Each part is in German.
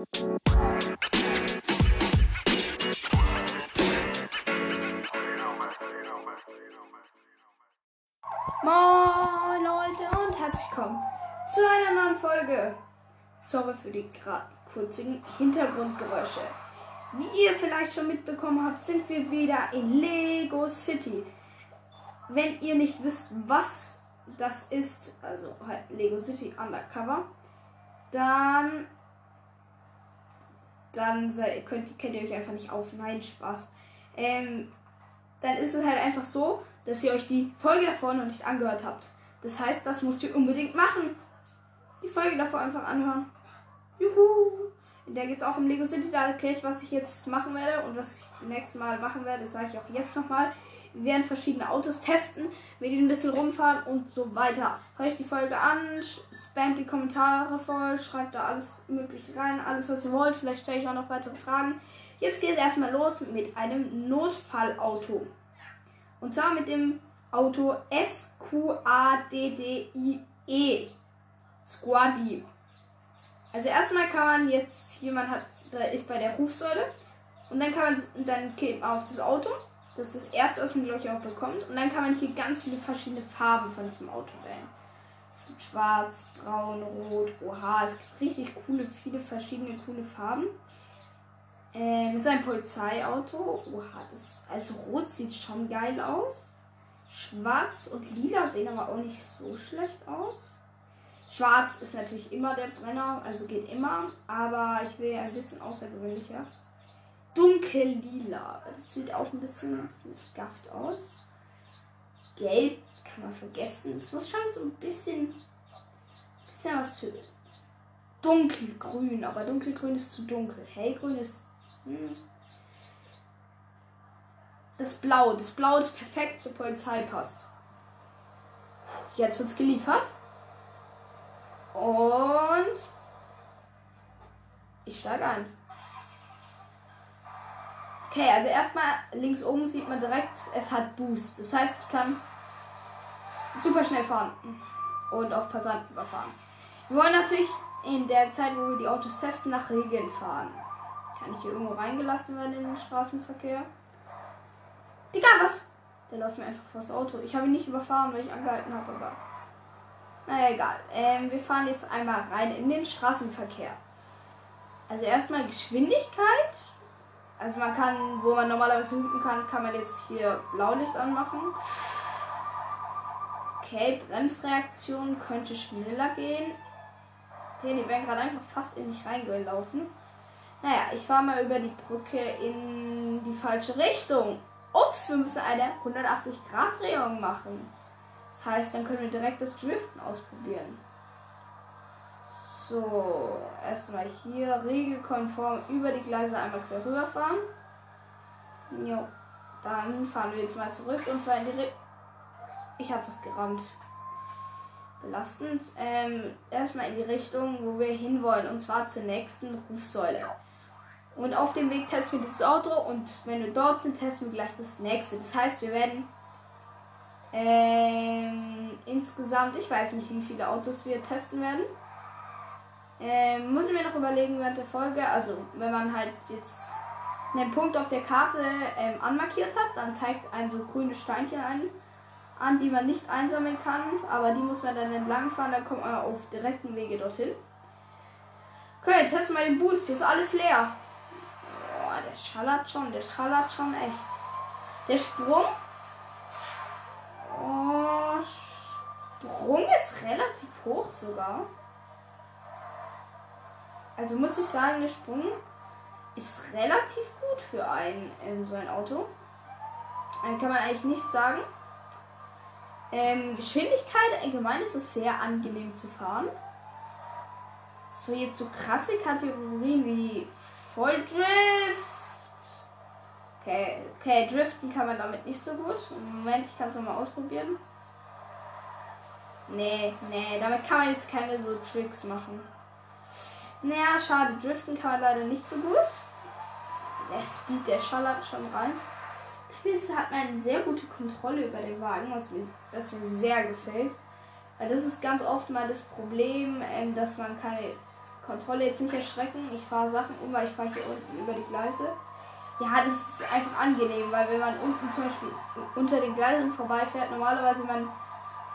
Moin Leute und herzlich willkommen zu einer neuen Folge. Sorry für die gerade kurzen Hintergrundgeräusche. Wie ihr vielleicht schon mitbekommen habt, sind wir wieder in Lego City. Wenn ihr nicht wisst, was das ist, also halt Lego City Undercover, dann dann könnt, kennt ihr euch einfach nicht auf. Nein, Spaß. Ähm, dann ist es halt einfach so, dass ihr euch die Folge davor noch nicht angehört habt. Das heißt, das müsst ihr unbedingt machen. Die Folge davor einfach anhören. Juhu! In der geht es auch um Lego City. Da erkläre ich, was ich jetzt machen werde und was ich nächstes Mal machen werde. Das sage ich auch jetzt nochmal. Wir werden verschiedene Autos testen, mit ihnen ein bisschen rumfahren und so weiter. Hört euch die Folge an, spamt die Kommentare voll, schreibt da alles Mögliche rein, alles was ihr wollt. Vielleicht stelle ich auch noch weitere Fragen. Jetzt geht es erstmal los mit einem Notfallauto. Und zwar mit dem Auto S-Q-A-D-D-I-E. Squadi. Also erstmal kann man jetzt, jemand hat, ist bei der Rufsäule. Und dann kann man dann auf das Auto. Das ist das erste, was man glaube ich auch bekommt. Und dann kann man hier ganz viele verschiedene Farben von diesem Auto wählen. Es gibt schwarz, braun, rot, oha. Es gibt richtig coole, viele verschiedene coole Farben. Ähm, ist ein Polizeiauto. Oha, das, also rot sieht schon geil aus. Schwarz und lila sehen aber auch nicht so schlecht aus. Schwarz ist natürlich immer der Brenner, also geht immer. Aber ich will ein bisschen außergewöhnlicher. Dunkellila. Das sieht auch ein bisschen, ein bisschen scuffed aus. Gelb kann man vergessen. Es muss schon so ein bisschen, bisschen was für dunkelgrün. Aber dunkelgrün ist zu dunkel. Hellgrün ist hm. Das Blau. Das Blau, das perfekt zur Polizei passt. Jetzt wird's geliefert. Und ich steige ein. Okay, also erstmal links oben sieht man direkt, es hat Boost. Das heißt, ich kann super schnell fahren und auch Passanten überfahren. Wir wollen natürlich in der Zeit, wo wir die Autos testen, nach Regeln fahren. Kann ich hier irgendwo reingelassen werden in den Straßenverkehr? Digga, was? Der läuft mir einfach vors Auto. Ich habe ihn nicht überfahren, weil ich angehalten habe, aber. Naja, egal. Ähm, wir fahren jetzt einmal rein in den Straßenverkehr. Also erstmal Geschwindigkeit. Also man kann, wo man normalerweise hupen kann, kann man jetzt hier Blaulicht anmachen. Okay, Bremsreaktion könnte schneller gehen. Die wären gerade einfach fast in mich reingelaufen. Naja, ich fahre mal über die Brücke in die falsche Richtung. Ups, wir müssen eine 180-Grad-Drehung machen. Das heißt, dann können wir direkt das Driften ausprobieren. So, erstmal hier regelkonform über die Gleise einmal quer rüberfahren. Jo, dann fahren wir jetzt mal zurück und zwar in die Richtung. Ich habe was gerammt. Belastend. Ähm, erstmal in die Richtung, wo wir hinwollen, und zwar zur nächsten Rufsäule. Und auf dem Weg testen wir das Auto und wenn wir dort sind, testen wir gleich das nächste. Das heißt, wir werden ähm, insgesamt, ich weiß nicht, wie viele Autos wir testen werden. Ähm, muss ich mir noch überlegen während der Folge. Also, wenn man halt jetzt einen Punkt auf der Karte ähm, anmarkiert hat, dann zeigt es ein so grüne Steinchen an, an, die man nicht einsammeln kann. Aber die muss man dann entlang fahren, dann kommt man auf direkten Wege dorthin. Okay, testen wir den Boost. Hier ist alles leer der schallert schon, der schallert schon echt. Der Sprung. Oh, Sprung ist relativ hoch sogar. Also muss ich sagen, der Sprung ist relativ gut für ein ähm, so ein Auto. Dann kann man eigentlich nicht sagen. Ähm, Geschwindigkeit allgemein ist es sehr angenehm zu fahren. So jetzt so krasse Kategorien wie Volldrift. Okay, okay, driften kann man damit nicht so gut. Moment, ich kann es nochmal ausprobieren. Nee, nee, damit kann man jetzt keine so Tricks machen. Naja, schade, driften kann man leider nicht so gut. Der Speed, der schallert schon rein. Dafür hat man eine sehr gute Kontrolle über den Wagen, was mir, was mir sehr gefällt. Weil das ist ganz oft mal das Problem, ähm, dass man keine Kontrolle jetzt nicht erschrecken. Ich fahre Sachen um, weil ich fahre hier unten über die Gleise. Ja, das ist einfach angenehm, weil wenn man unten zum Beispiel unter den Gleisen vorbeifährt, normalerweise man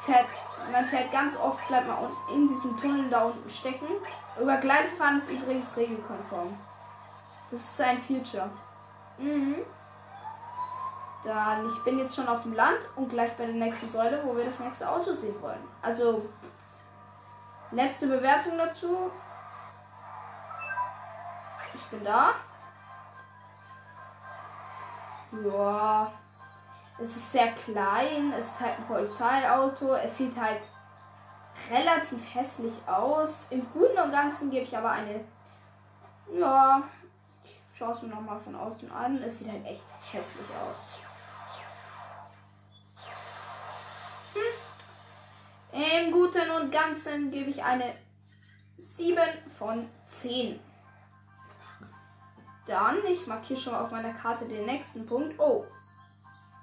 fährt, man fährt ganz oft, bleibt man in diesem Tunnel da unten stecken. Über Gleise fahren ist übrigens regelkonform. Das ist ein Future. Mhm. Dann, ich bin jetzt schon auf dem Land und gleich bei der nächsten Säule, wo wir das nächste Auto sehen wollen. Also, letzte Bewertung dazu. Ich bin da. Ja. Es ist sehr klein, es ist halt ein Polizeiauto, es sieht halt relativ hässlich aus. Im Guten und Ganzen gebe ich aber eine. Ja, ich schaue es mir nochmal von außen an. Es sieht halt echt hässlich aus. Hm. Im Guten und Ganzen gebe ich eine 7 von 10. Dann, ich markiere schon mal auf meiner Karte den nächsten Punkt. Oh.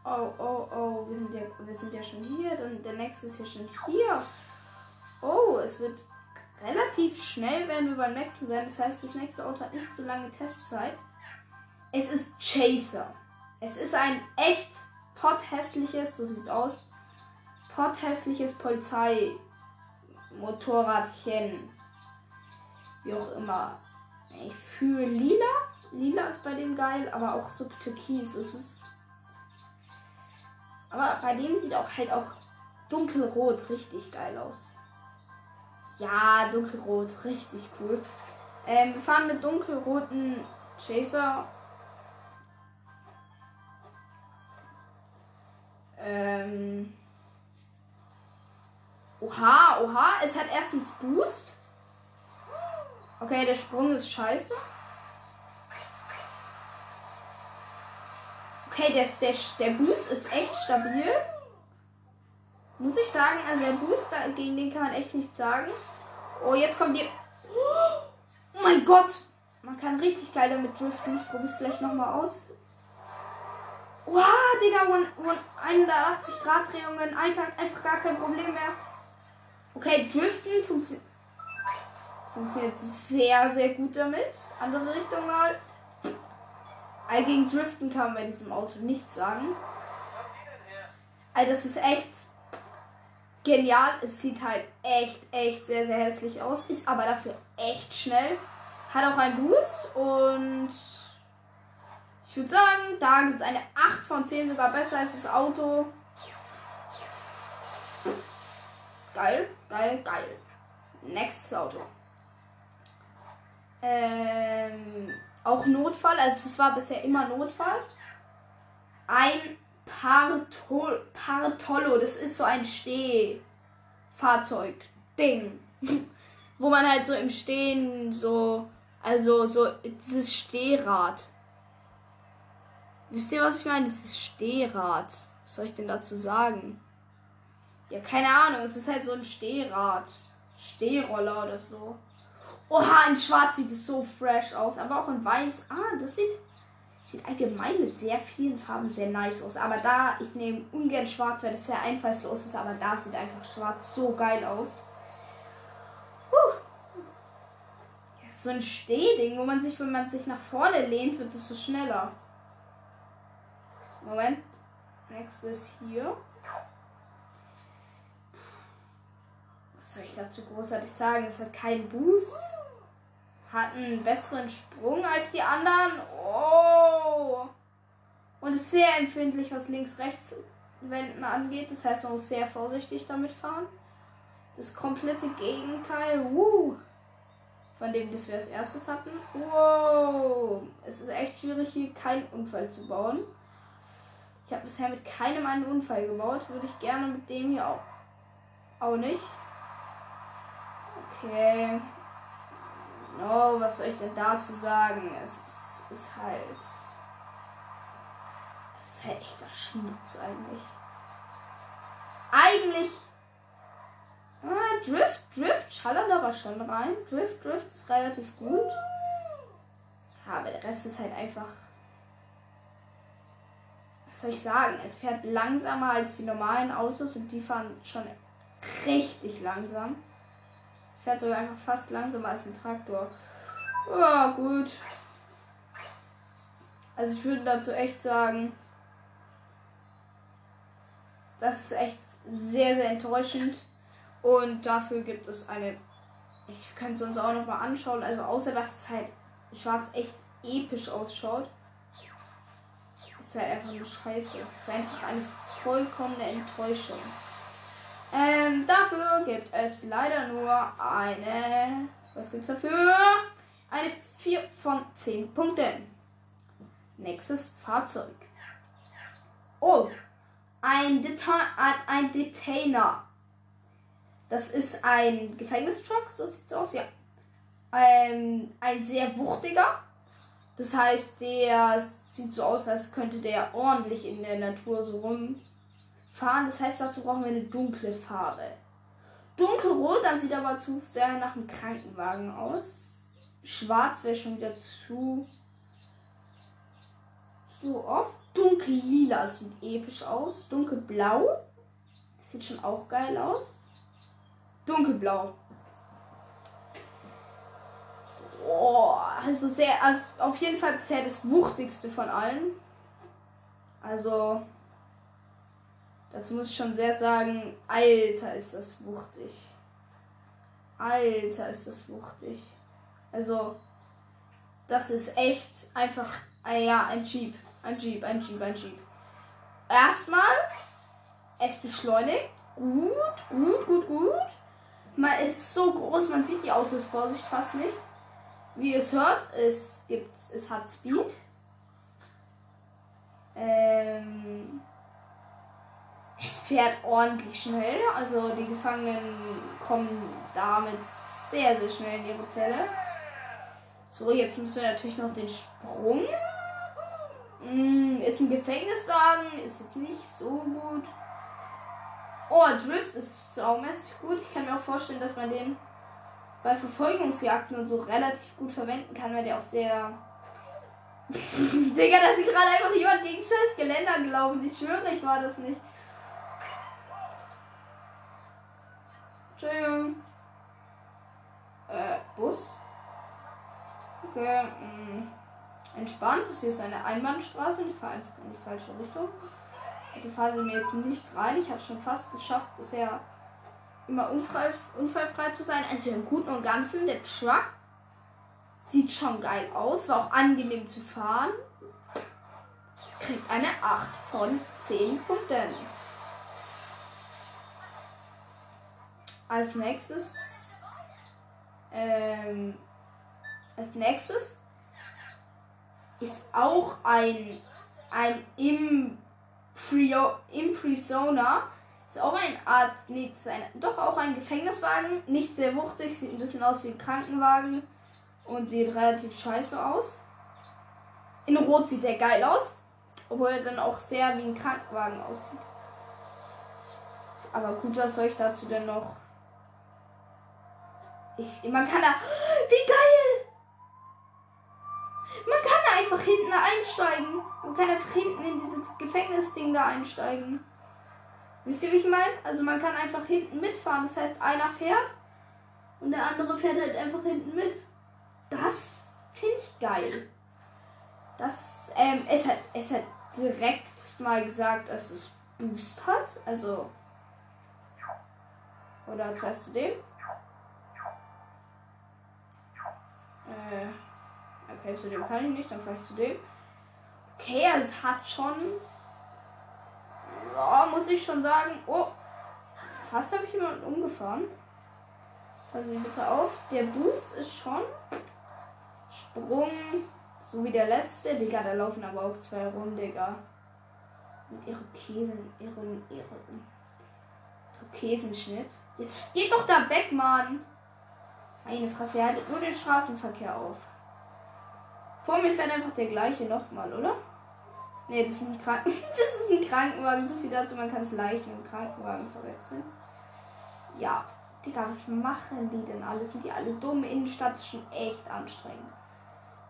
Oh, oh, oh, wir sind ja, wir sind ja schon hier. Dann der nächste ist ja schon hier. Oh, es wird relativ schnell, werden wir beim nächsten sein. Das heißt, das nächste Auto hat nicht so lange Testzeit. Es ist Chaser. Es ist ein echt potthässliches, so sieht's aus, potthässliches Polizei-Motorradchen. Wie auch immer. Ich fühle lila. Lila ist bei dem geil, aber auch so türkis. Es ist. Aber bei dem sieht auch halt auch dunkelrot richtig geil aus. Ja, dunkelrot, richtig cool. Ähm, wir fahren mit dunkelroten Chaser. Ähm. Oha, oha, es hat erstens Boost. Okay, der Sprung ist scheiße. Okay, der, der, der Boost ist echt stabil. Muss ich sagen, also der Boost, gegen den kann man echt nichts sagen. Oh, jetzt kommt die. Oh mein Gott! Man kann richtig geil damit driften. Ich probiere es gleich nochmal aus. Wow, Digga, 180 Grad Drehungen. Alter, einfach gar kein Problem mehr. Okay, driften funktio funktioniert sehr, sehr gut damit. Andere Richtung mal. All gegen Driften kann man bei diesem Auto nichts sagen. Alter, das ist echt genial. Es sieht halt echt, echt sehr, sehr hässlich aus. Ist aber dafür echt schnell. Hat auch einen Boost und ich würde sagen, da gibt es eine 8 von 10, sogar besser als das Auto. Geil, geil, geil. Nächstes Auto. Ähm, auch Notfall, also es war bisher immer Notfall. Ein Partol Partollo, das ist so ein Stehfahrzeug-Ding. Wo man halt so im Stehen so, also so dieses Stehrad. Wisst ihr, was ich meine? Dieses Stehrad. Was soll ich denn dazu sagen? Ja, keine Ahnung, es ist halt so ein Stehrad. Stehroller oder so. Oha, in schwarz sieht es so fresh aus, aber auch in weiß. Ah, das sieht Sieht allgemein mit sehr vielen Farben sehr nice aus. Aber da, ich nehme ungern schwarz, weil das sehr einfallslos ist. Aber da sieht einfach schwarz so geil aus. Huh. Ja, so ein Stehding, wo man sich, wenn man sich nach vorne lehnt, wird es so schneller. Moment. Nächstes hier. Was soll ich dazu großartig sagen? Es hat keinen Boost hat einen besseren Sprung als die anderen. Oh! Und ist sehr empfindlich, was links-rechts Wenden angeht. Das heißt, man muss sehr vorsichtig damit fahren. Das komplette Gegenteil. Uh, von dem, das wir als erstes hatten. Wow! Es ist echt schwierig, hier keinen Unfall zu bauen. Ich habe bisher mit keinem einen Unfall gebaut. Würde ich gerne mit dem hier auch, auch nicht. Okay. Oh, was soll ich denn dazu sagen? Es ist, halt. Es ist halt echter Schmutz eigentlich. Eigentlich. Ah, Drift, Drift schallert aber schon rein. Drift, Drift ist relativ gut. Aber der Rest ist halt einfach. Was soll ich sagen? Es fährt langsamer als die normalen Autos und die fahren schon richtig langsam Fährt sogar einfach fast langsamer als ein Traktor. Ja, gut. Also ich würde dazu echt sagen, das ist echt sehr, sehr enttäuschend. Und dafür gibt es eine. Ich könnte es uns auch noch mal anschauen. Also außer dass es halt schwarz echt episch ausschaut. Ist halt einfach nur scheiße. Ist einfach eine vollkommene Enttäuschung. Ähm, dafür gibt es leider nur eine. Was gibt's dafür? Eine 4 von 10 Punkten. Nächstes Fahrzeug. Oh, ein, Deta ein Detainer. Das ist ein Gefängnistruck, so sieht es aus, ja. Ähm, ein sehr wuchtiger. Das heißt, der sieht so aus, als könnte der ordentlich in der Natur so rumfahren. Das heißt, dazu brauchen wir eine dunkle Farbe. Dunkelrot, dann sieht aber zu sehr nach einem Krankenwagen aus. Schwarz wäre schon wieder zu, zu oft. Dunkellila sieht episch aus. Dunkelblau. Sieht schon auch geil aus. Dunkelblau. Oh, also sehr, also auf jeden Fall bisher das wuchtigste von allen. Also, das muss ich schon sehr sagen. Alter, ist das wuchtig. Alter, ist das wuchtig. Also, das ist echt einfach, äh, ja, ein Jeep. Ein Jeep, ein Jeep, ein Jeep. Erstmal, es beschleunigt. Gut, gut, gut, gut. Man ist so groß, man sieht die Autos vor sich fast nicht. Wie ihr es hört, es gibt, es hat Speed. Ähm, fährt ordentlich schnell. Also die Gefangenen kommen damit sehr, sehr schnell in ihre Zelle. So, jetzt müssen wir natürlich noch den Sprung Mm, ist ein Gefängniswagen, ist jetzt nicht so gut. Oh, Drift ist saumäßig gut. Ich kann mir auch vorstellen, dass man den bei Verfolgungsjagden und so relativ gut verwenden kann, weil der auch sehr. Digga, dass ich gerade einfach jemand gegen scheiß Geländer gelaufen. Ich schwöre, ich war das nicht. Entschuldigung. Äh, Bus. Okay, mh. Mm entspannt. Das hier ist eine Einbahnstraße. Ich fahre einfach in die falsche Richtung. Die fahren sie mir jetzt nicht rein. Ich habe schon fast geschafft, bisher immer unfrei, unfallfrei zu sein. Also im Guten und Ganzen, der Truck sieht schon geil aus. War auch angenehm zu fahren. Kriegt eine 8 von 10 Punkten. Als nächstes. Ähm, als nächstes ist auch ein, ein Imprio, Imprisona. Ist auch eine Art, nee, ist ein, doch auch ein Gefängniswagen. Nicht sehr wuchtig, sieht ein bisschen aus wie ein Krankenwagen und sieht relativ scheiße aus. In Rot sieht der geil aus, obwohl er dann auch sehr wie ein Krankenwagen aussieht. Aber gut, was soll ich dazu denn noch? Ich, man kann da. Wie geil! Man kann einfach hinten einsteigen. Man kann einfach hinten in dieses Gefängnisding da einsteigen. Wisst ihr, wie ich meine? Also man kann einfach hinten mitfahren. Das heißt, einer fährt und der andere fährt halt einfach hinten mit. Das finde ich geil. Das, ähm, es hat, es hat direkt mal gesagt, dass es Boost hat. Also. Oder zuerst zu dem? Äh. Okay, zu dem kann ich nicht, dann fahre ich zu dem. Okay, es hat schon. Ja, muss ich schon sagen. Oh, fast habe ich jemanden umgefahren. Passen Sie bitte auf. Der Boost ist schon. Sprung. So wie der letzte. Digga, da laufen aber auch zwei rum, Digga. Mit Irokesen. Ihren, ihren. Irokesenschnitt. Jetzt geht doch da weg, Mann. Eine Fresse, er haltet nur den Straßenverkehr auf. Vor mir fährt einfach der gleiche nochmal, oder? Ne, das ist ein das ist ein Krankenwagen. So viel dazu, man kann es mit einem Krankenwagen verwechseln. Ja. Digga, was machen die denn alle? Sind die alle dumm? Innenstadt ist schon echt anstrengend.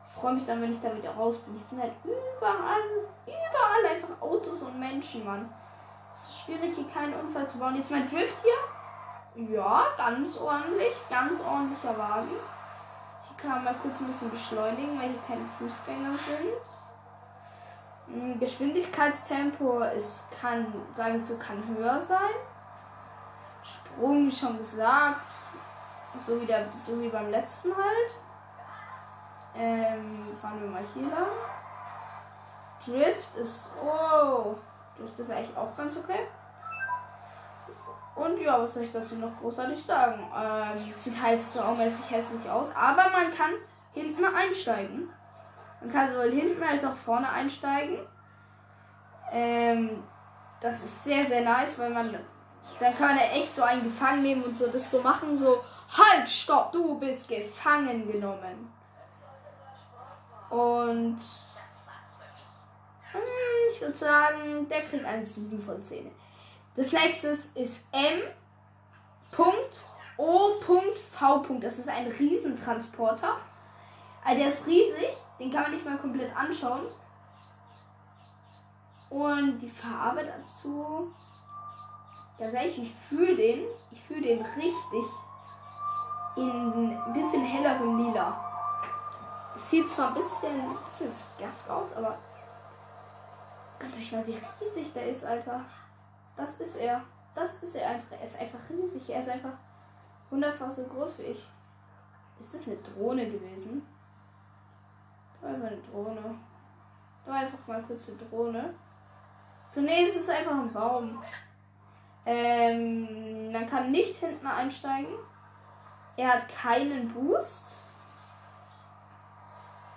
Ich freue mich dann, wenn ich da wieder raus bin. Hier sind halt überall, überall einfach Autos und Menschen, Mann. Es ist schwierig, hier keinen Unfall zu bauen. Jetzt mein Drift hier. Ja, ganz ordentlich. Ganz ordentlicher Wagen. Hier kann man kurz ein bisschen beschleunigen, weil hier keine Fußgänger sind. Hm, Geschwindigkeitstempo ist, kann, sagen Sie kann höher sein. Sprung, wie schon gesagt, so wie, der, so wie beim letzten halt. Ähm, fahren wir mal hier lang. Drift ist, oh, Drift ist eigentlich auch ganz okay. Und ja, was soll ich dazu noch großartig sagen? Ähm, sieht halt saumäßig hässlich aus, aber man kann hinten einsteigen. Man kann sowohl hinten als auch vorne einsteigen. Ähm, das ist sehr, sehr nice, weil man dann kann ja echt so einen gefangen nehmen und so das so machen, so halt, stopp, du bist gefangen genommen. Und hm, ich würde sagen, der kriegt eine 7 von 10. Das nächste ist M.O.V. Das ist ein Riesentransporter. Also der ist riesig, den kann man nicht mal komplett anschauen. Und die Farbe dazu. Ehrlich, ich fühle den. Ich fühle den richtig in ein bisschen hellerem Lila. Das sieht zwar ein bisschen, ein bisschen scuffed aus, aber. Guckt euch mal, wie riesig der ist, Alter. Das ist er. Das ist er einfach. Er ist einfach riesig. Er ist einfach hundertfach so groß wie ich. Ist das eine Drohne gewesen? Da war eine Drohne. Da war einfach mal kurz eine Drohne. So, nee, es ist einfach ein Baum. Ähm, man kann nicht hinten einsteigen. Er hat keinen Boost.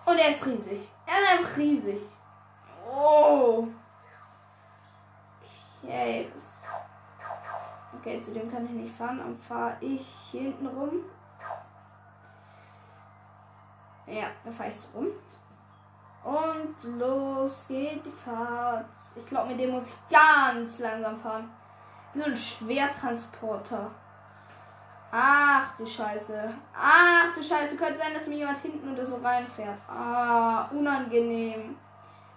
Und er ist riesig. Er ist einfach riesig. Okay, zu dem kann ich nicht fahren. Dann fahre ich hier hinten rum. Ja, dann fahre ich so rum. Und los geht die Fahrt. Ich glaube, mit dem muss ich ganz langsam fahren. Wie so ein Schwertransporter. Ach du Scheiße. Ach du Scheiße. Könnte sein, dass mir jemand hinten oder so reinfährt. Ah, unangenehm.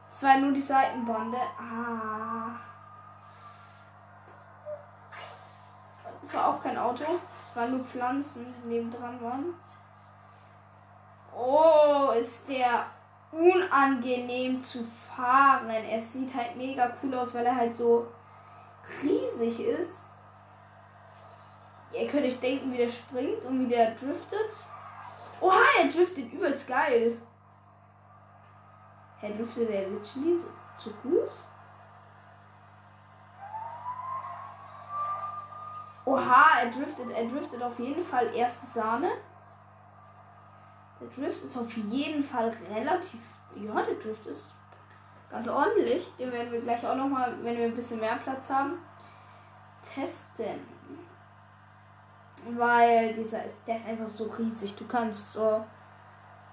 Es war nur die Seitenbande. Ah. Es war auch kein Auto. Es waren nur Pflanzen, die nebendran waren. Oh, ist der unangenehm zu fahren. Er sieht halt mega cool aus, weil er halt so riesig ist. Ihr könnt euch denken, wie der springt und wie der driftet. Oha, er driftet übelst geil. Herr driftet der literally so, so gut? Oha, er driftet, er driftet auf jeden Fall erste Sahne. Der Drift ist auf jeden Fall relativ. Ja, der Drift ist ganz ordentlich. Den werden wir gleich auch nochmal, wenn wir ein bisschen mehr Platz haben, testen. Weil dieser ist, der ist einfach so riesig. Du kannst so.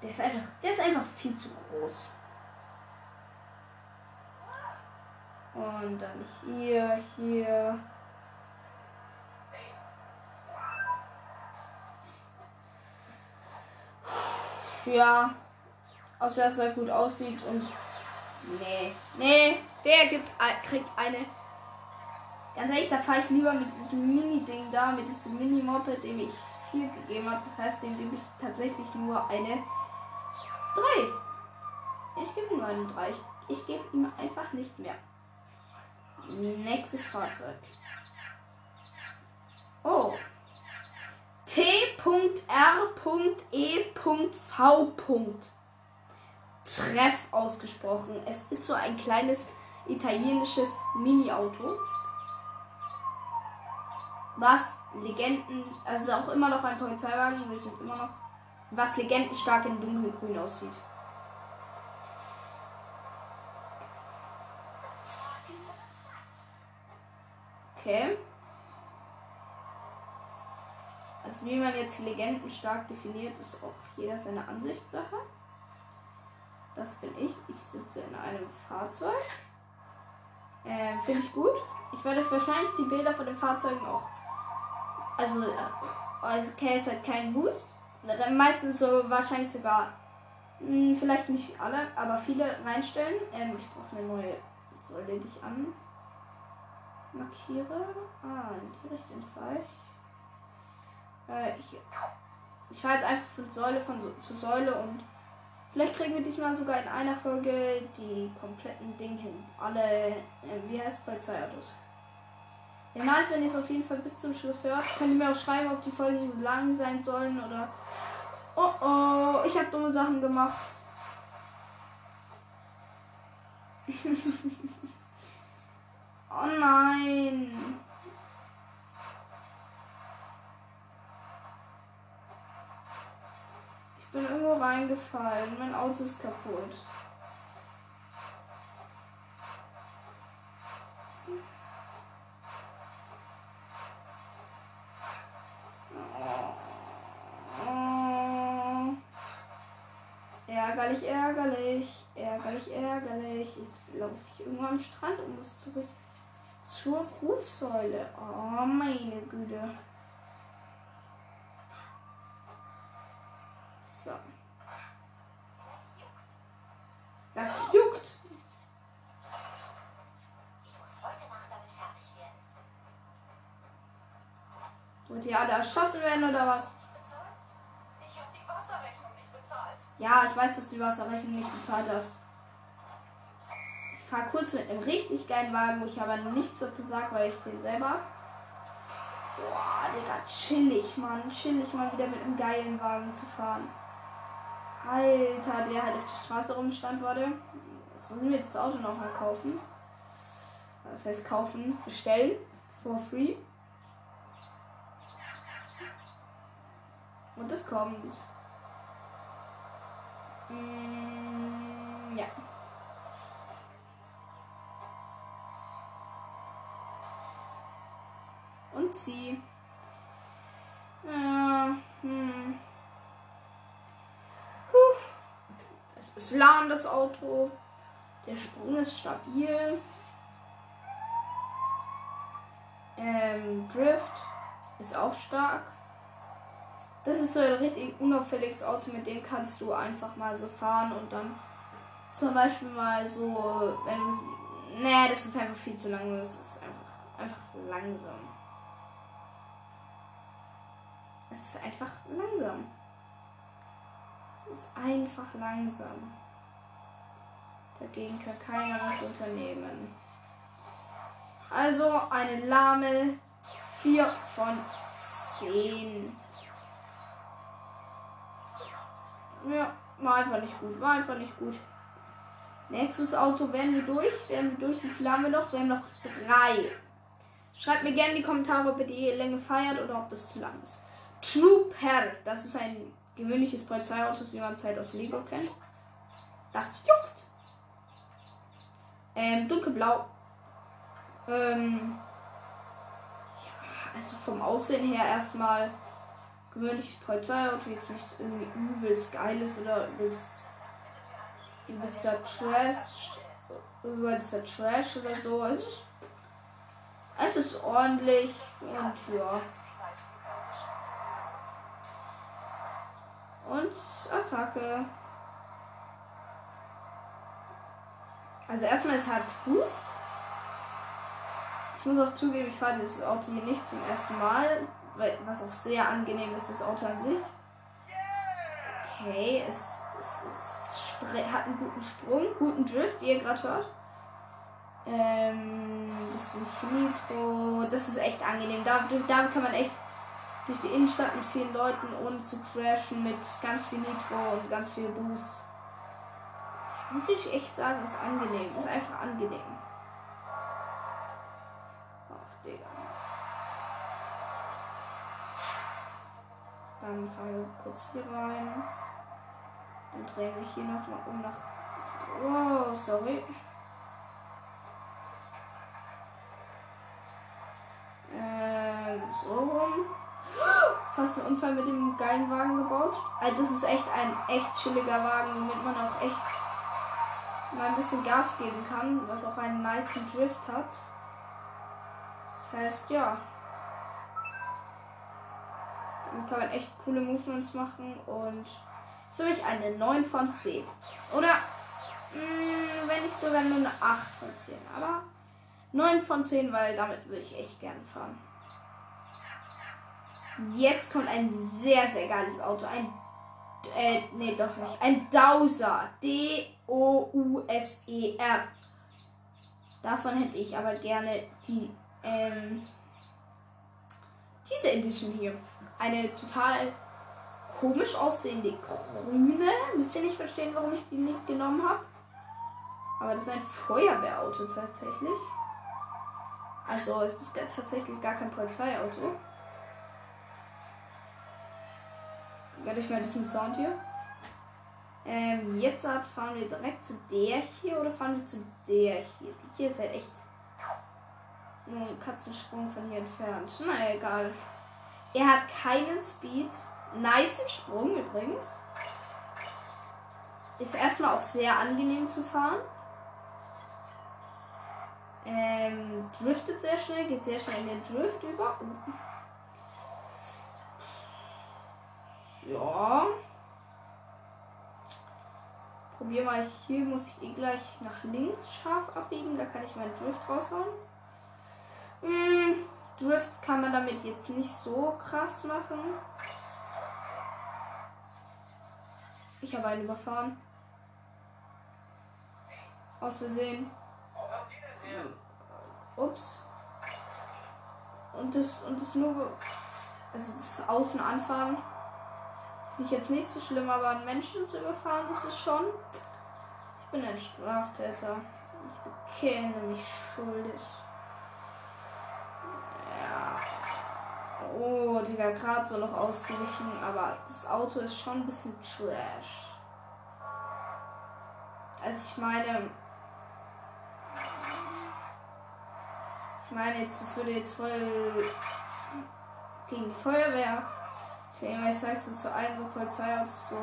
Der ist einfach, der ist einfach viel zu groß. Und dann hier, hier. Ja. Außer dass er gut aussieht und. Nee. Nee, der gibt, kriegt eine. Ganz ehrlich, da fahre ich lieber mit diesem Mini-Ding da, mit diesem Mini-Moped, dem ich 4 gegeben habe. Das heißt, dem gebe ich tatsächlich nur eine 3. Ich gebe ihm eine 3. Ich, ich gebe ihm einfach nicht mehr. Nächstes Fahrzeug. Oh. T.R.E.V. Treff ausgesprochen. Es ist so ein kleines italienisches Mini-Auto. Was Legenden, also auch immer noch ein Polizeiwagen, wir sind immer noch, was legendenstark in dunkelgrün aussieht. Okay. Also wie man jetzt Legenden stark definiert, ist auch jeder seine Ansichtssache. Das bin ich. Ich sitze in einem Fahrzeug. Ähm, Finde ich gut. Ich werde euch wahrscheinlich die Bilder von den Fahrzeugen auch. Also, also okay, es hat keinen Boost. Meistens so wahrscheinlich sogar. Mh, hm, vielleicht nicht alle, aber viele reinstellen. Ähm, ich brauche eine neue Säule, die ich an markiere. Ah, in die Richtung fahre ich. Äh, ich, ich fahre jetzt einfach von Säule von so, zu Säule und vielleicht kriegen wir diesmal sogar in einer Folge die kompletten Dinge hin. Alle, äh, wie heißt Polizeiautos? Ja, nice, wenn ihr es auf jeden Fall bis zum Schluss hört. Könnt ihr mir auch schreiben, ob die Folgen so lang sein sollen oder. Oh oh, ich habe dumme Sachen gemacht. oh nein. Bin irgendwo reingefallen. Mein Auto ist kaputt. Ärgerlich, ärgerlich, ärgerlich, ärgerlich. Jetzt laufe ich irgendwo am Strand und muss zurück zur Rufsäule. Oh, meine Güte. Ihr alle erschossen werden oder was? Ich habe die Wasserrechnung nicht bezahlt. Ja, ich weiß, dass du die Wasserrechnung nicht bezahlt hast. Ich fahre kurz mit einem richtig geilen Wagen, wo ich aber nichts dazu sage, weil ich den selber. Boah, Digga, chillig, Mann. Chillig mal wieder mit einem geilen Wagen zu fahren. Alter, der halt auf der Straße rumstand, warte. Jetzt müssen wir das Auto noch mal kaufen. Das heißt kaufen, bestellen. For free. Und das kommt. Mm, ja. Und sie. Ja, hm. Puh. Es ist lahm, das Auto. Der Sprung ist stabil. Ähm, Drift ist auch stark. Das ist so ein richtig unauffälliges Auto, mit dem kannst du einfach mal so fahren und dann zum Beispiel mal so, wenn du. Nee, das ist einfach viel zu lang. Das ist einfach, einfach langsam. Es ist einfach langsam. Es ist einfach langsam. Dagegen kann keiner was unternehmen. Also eine lahme 4 von 10. Ja, war einfach nicht gut. War einfach nicht gut. Nächstes Auto werden wir durch. Werden wir durch. Wie viele haben wir noch? Wir haben noch drei. Schreibt mir gerne in die Kommentare, ob ihr die Länge feiert oder ob das zu lang ist. Trooper. Das ist ein gewöhnliches Polizeiauto, wie man halt aus Lego kennt. Das juckt. Ähm, dunkelblau. Ähm, ja, also vom Aussehen her erstmal gewöhnliches Polizeiauto, jetzt nichts irgendwie übelst geiles oder übelst übelster Trash, übelster Trash oder so. Es ist, es ist ordentlich und ja. Und Attacke. Also erstmal es hat Boost. Ich muss auch zugeben, ich fahre dieses Auto hier nicht zum ersten Mal, was auch sehr angenehm ist, das Auto an sich. Okay, es, es, es hat einen guten Sprung, guten Drift, wie ihr gerade hört. Ähm, bisschen Nitro, das ist echt angenehm. Da, damit kann man echt durch die Innenstadt mit vielen Leuten, ohne zu crashen, mit ganz viel Nitro und ganz viel Boost. Muss ich echt sagen, ist angenehm. Ist einfach angenehm. Dann fahren wir kurz hier rein. Dann drehen wir hier nochmal um nach. Wow, sorry. Ähm, so rum. Fast einen Unfall mit dem geilen Wagen gebaut. Also das ist echt ein echt chilliger Wagen, womit man auch echt mal ein bisschen Gas geben kann, was auch einen nice Drift hat. Das heißt, ja. Damit kann man echt coole Movements machen und für mich eine 9 von 10. Oder, mh, wenn nicht sogar nur eine 8 von 10. Aber 9 von 10, weil damit würde ich echt gerne fahren. Jetzt kommt ein sehr, sehr geiles Auto. Ein. Äh, nee, doch nicht. Ein Dowser. D-O-U-S-E-R. Davon hätte ich aber gerne die. Ähm, diese Edition hier. Eine total komisch aussehende grüne. Müsst ihr nicht verstehen, warum ich die nicht genommen habe. Aber das ist ein Feuerwehrauto tatsächlich. Also es ist tatsächlich gar kein Polizeiauto. Werde ich mal diesen Sound hier. Ähm, jetzt fahren wir direkt zu der hier oder fahren wir zu der hier? Die hier ist halt echt nur ein Katzensprung von hier entfernt. Na egal. Er hat keinen Speed. Nice Sprung übrigens. Ist erstmal auch sehr angenehm zu fahren. Ähm, driftet sehr schnell, geht sehr schnell in den Drift über. Ja. Probier mal hier, muss ich eh gleich nach links scharf abbiegen, da kann ich meinen Drift raushauen. Hm, Drifts kann man damit jetzt nicht so krass machen. Ich habe einen überfahren. Aus Versehen. Ups. Und das, und das nur, also das Außen anfahren, finde ich jetzt nicht so schlimm, aber einen Menschen zu überfahren, das ist schon. Ich bin ein Straftäter. Ich bekenne mich schuldig. Oh, die wäre gerade so noch ausgewichen, aber das Auto ist schon ein bisschen trash. Also ich meine, Ich meine jetzt, das würde jetzt voll gegen die Feuerwehr. Denke, ich sage so zu allen so Polizeiautos so,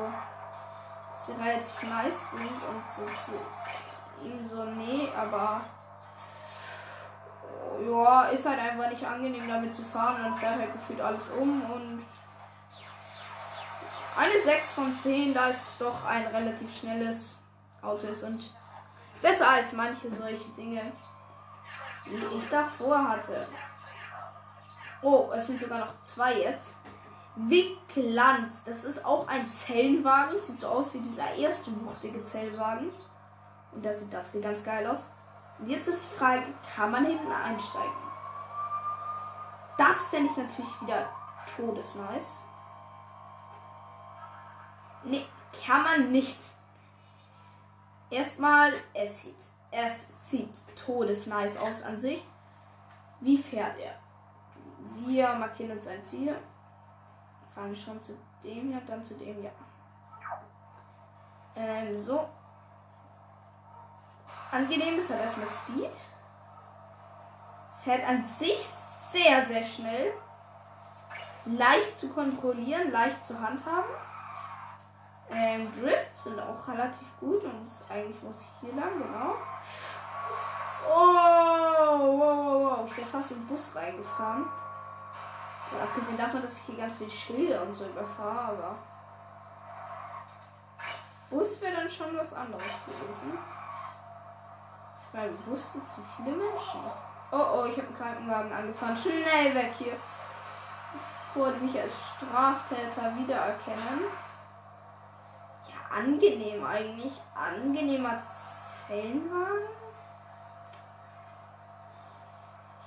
dass sie relativ nice sind und so zu ihm so, nee, aber ja, ist halt einfach nicht angenehm damit zu fahren und dann fährt halt gefühlt alles um und eine 6 von 10, da es doch ein relativ schnelles Auto ist und besser als manche solche Dinge die ich davor hatte. Oh, es sind sogar noch zwei jetzt. Wickland, das ist auch ein Zellenwagen. Sieht so aus wie dieser erste wuchtige Zellwagen. Und das sieht, das sieht ganz geil aus. Jetzt ist die Frage, kann man hinten einsteigen? Das fände ich natürlich wieder todesnice. Nee, kann man nicht. Erstmal, es sieht es sieht todesnice aus an sich. Wie fährt er? Wir markieren uns ein Ziel. Fahren schon zu dem hier, dann zu dem hier. Ähm, so. Angenehm ist halt erstmal Speed. Es fährt an sich sehr, sehr schnell. Leicht zu kontrollieren, leicht zu handhaben. Ähm, Drifts sind auch relativ gut und eigentlich muss ich hier lang, genau. Oh, wow, wow, wow. Ich wäre fast den Bus reingefahren. Ja, abgesehen davon, dass ich hier ganz viele Schilder und so überfahre, aber. Bus wäre dann schon was anderes gewesen. Bus sind zu viele Menschen. Oh oh, ich habe einen Krankenwagen angefahren. Schnell weg hier. Bevor die mich als Straftäter wiedererkennen angenehm eigentlich. Angenehmer Zellenwagen.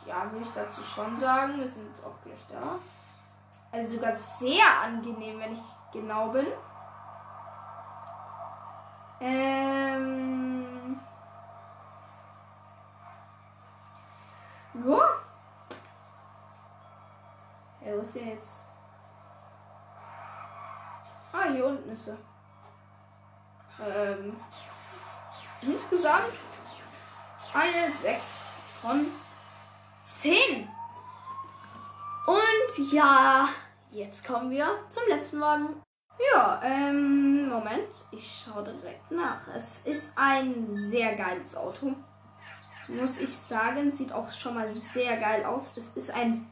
Ja, würde ich dazu schon sagen. Wir sind jetzt auch gleich da. Also sogar sehr angenehm, wenn ich genau bin. Ähm. Ist denn jetzt? Ah, hier unten ist er. Ähm, insgesamt eine 6 von 10. Und ja, jetzt kommen wir zum letzten Wagen. Ja, ähm, Moment, ich schaue direkt nach. Es ist ein sehr geiles Auto. Muss ich sagen, sieht auch schon mal sehr geil aus. Es ist ein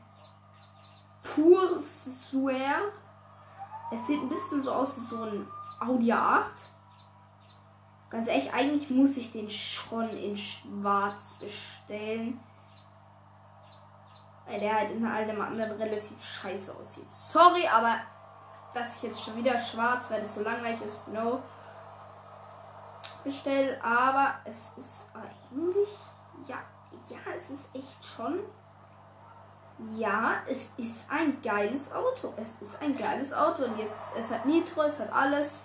Pur Swear. Es sieht ein bisschen so aus wie so ein Audi 8. Ganz ehrlich, eigentlich muss ich den schon in schwarz bestellen. Weil der halt in allem anderen relativ scheiße aussieht. Sorry, aber dass ich jetzt schon wieder schwarz, weil das so langweilig ist, no. Bestell, aber es ist eigentlich, ja, ja, es ist echt schon. Ja, es ist ein geiles Auto. Es ist ein geiles Auto. Und jetzt, es hat Nitro, es hat alles.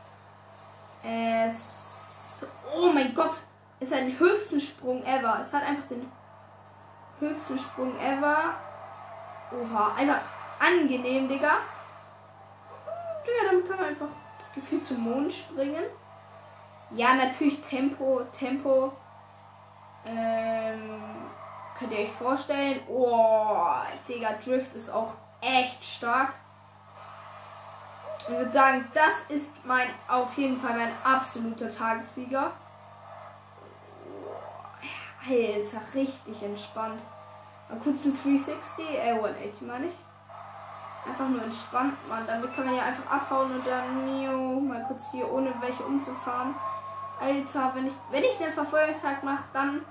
Es. Oh mein Gott! Es hat den höchsten Sprung ever. Es hat einfach den höchsten Sprung ever. Oha, einfach angenehm, Digga. Ja, damit kann man einfach gefühlt zum Mond springen. Ja, natürlich Tempo, Tempo. Ähm, könnt ihr euch vorstellen? Oh, Digga, Drift ist auch echt stark. Ich würde sagen, das ist mein, auf jeden Fall mein absoluter Tagessieger. Oh, Alter, richtig entspannt. Mal kurz ein 360, äh, 180 meine ich. Einfach nur entspannt, man. Damit kann man ja einfach abhauen und dann jo, mal kurz hier ohne welche umzufahren. Alter, wenn ich, wenn ich den Verfolgungstag mache, dann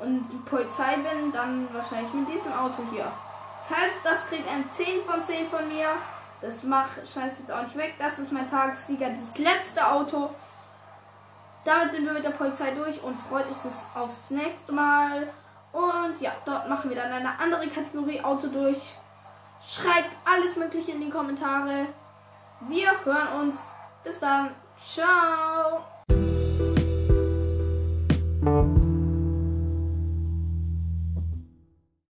und Polizei bin, dann wahrscheinlich mit diesem Auto hier. Das heißt, das kriegt ein 10 von 10 von mir. Das macht scheiß jetzt auch nicht weg. Das ist mein Tagessieger, das letzte Auto. Damit sind wir mit der Polizei durch und freut euch das aufs nächste Mal. Und ja, dort machen wir dann eine andere Kategorie Auto durch. Schreibt alles Mögliche in die Kommentare. Wir hören uns. Bis dann. Ciao.